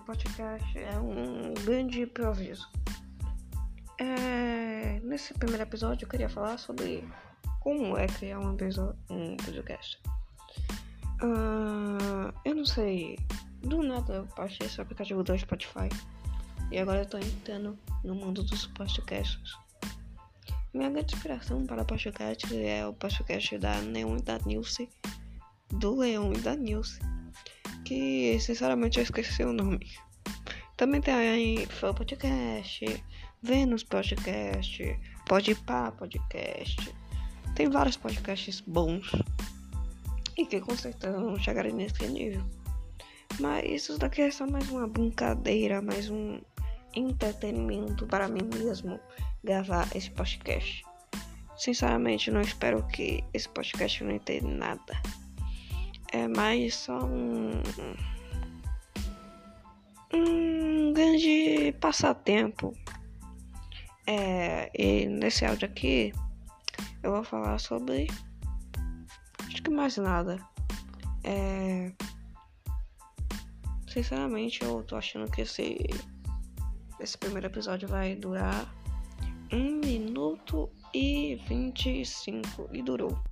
podcast é um grande improviso. É, nesse primeiro episódio eu queria falar sobre como é criar um, um podcast. Uh, eu não sei, do nada eu baixei esse aplicativo do Spotify e agora eu tô entrando no mundo dos podcasts. Minha grande inspiração para podcast é o podcast da Neon e da Nilce, do Leão e da Nilce que sinceramente eu esqueci o nome. Também tem aí Fã Podcast, Vênus Podcast, Podpah Podcast. Tem vários podcasts bons e que com certeza vão chegar nesse nível. Mas isso daqui é só mais uma brincadeira, mais um entretenimento para mim mesmo gravar esse podcast. Sinceramente, não espero que esse podcast não entenda nada é mais só um, um grande passatempo. É, e nesse áudio aqui eu vou falar sobre acho que mais nada. É, sinceramente eu tô achando que esse esse primeiro episódio vai durar um minuto e vinte e cinco e durou.